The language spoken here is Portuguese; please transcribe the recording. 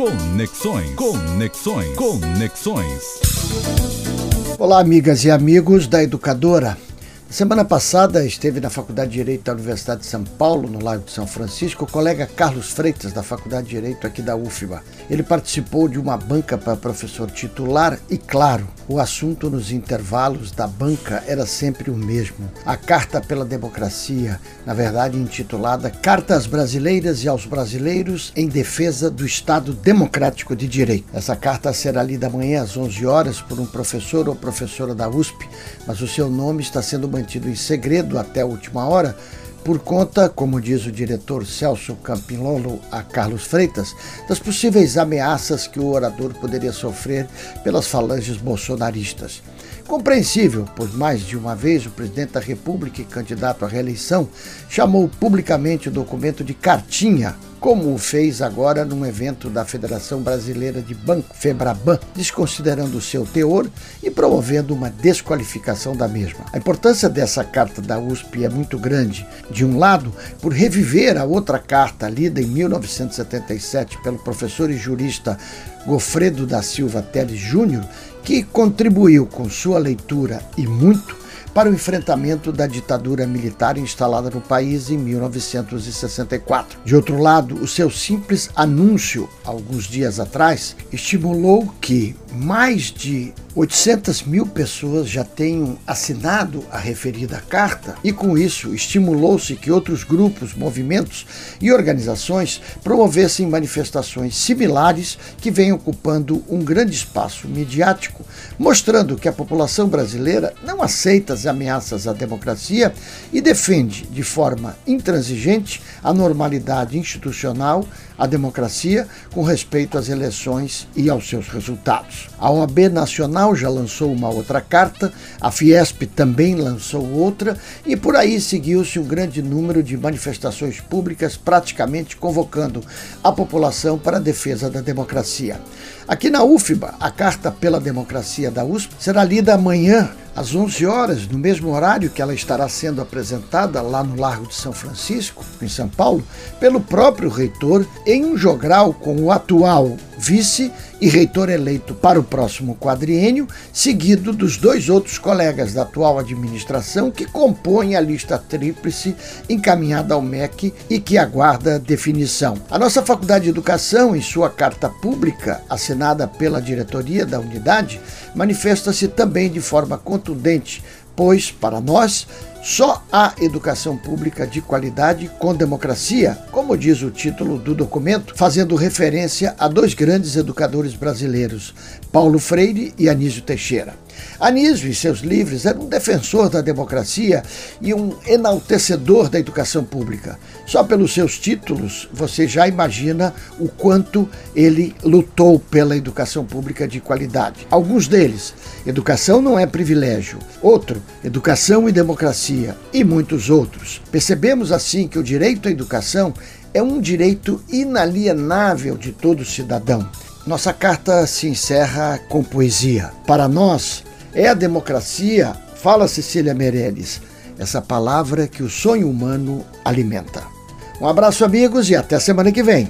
Conexões. Conexões. Conexões. Olá, amigas e amigos da Educadora. Semana passada esteve na Faculdade de Direito da Universidade de São Paulo, no Lago de São Francisco, o colega Carlos Freitas, da Faculdade de Direito aqui da UFBA. Ele participou de uma banca para professor titular e, claro, o assunto nos intervalos da banca era sempre o mesmo. A Carta pela Democracia, na verdade intitulada Cartas Brasileiras e aos Brasileiros em Defesa do Estado Democrático de Direito. Essa carta será lida amanhã às 11 horas por um professor ou professora da USP, mas o seu nome está sendo mantido em segredo até a última hora, por conta, como diz o diretor Celso Campilolo a Carlos Freitas, das possíveis ameaças que o orador poderia sofrer pelas falanges bolsonaristas. Compreensível, pois mais de uma vez o presidente da República e candidato à reeleição chamou publicamente o documento de cartinha como o fez agora num evento da Federação Brasileira de Banco, Febraban, desconsiderando o seu teor e promovendo uma desqualificação da mesma. A importância dessa carta da USP é muito grande. De um lado, por reviver a outra carta lida em 1977 pelo professor e jurista Gofredo da Silva Teles Júnior, que contribuiu com sua leitura e muito para o enfrentamento da ditadura militar instalada no país em 1964. De outro lado, o seu simples anúncio, alguns dias atrás, estimulou que mais de 800 mil pessoas já tenham assinado a referida carta e, com isso, estimulou-se que outros grupos, movimentos e organizações promovessem manifestações similares que vêm ocupando um grande espaço midiático, mostrando que a população brasileira não aceita as ameaças à democracia e defende de forma intransigente a normalidade institucional, a democracia, com respeito às eleições e aos seus resultados. A OAB Nacional já lançou uma outra carta, a Fiesp também lançou outra, e por aí seguiu-se um grande número de manifestações públicas, praticamente convocando a população para a defesa da democracia. Aqui na UFBA, a Carta pela Democracia da USP será lida amanhã às 11 horas, no mesmo horário que ela estará sendo apresentada lá no Largo de São Francisco, em São Paulo, pelo próprio reitor, em um jogral com o atual vice e reitor eleito para o próximo quadriênio, seguido dos dois outros colegas da atual administração que compõem a lista tríplice encaminhada ao MEC e que aguarda definição. A nossa Faculdade de Educação, em sua carta pública, assinada pela diretoria da unidade, manifesta-se também de forma contundente, pois, para nós, só há educação pública de qualidade com democracia, como diz o título do documento, fazendo referência a dois grandes educadores brasileiros, Paulo Freire e Anísio Teixeira. Anísio e seus livros era um defensor da democracia e um enaltecedor da educação pública. Só pelos seus títulos você já imagina o quanto ele lutou pela educação pública de qualidade. Alguns deles, educação não é privilégio. Outro, educação e democracia. E muitos outros. Percebemos assim que o direito à educação é um direito inalienável de todo cidadão. Nossa carta se encerra com poesia. Para nós, é a democracia, fala Cecília Meirelles, essa palavra que o sonho humano alimenta. Um abraço, amigos, e até semana que vem.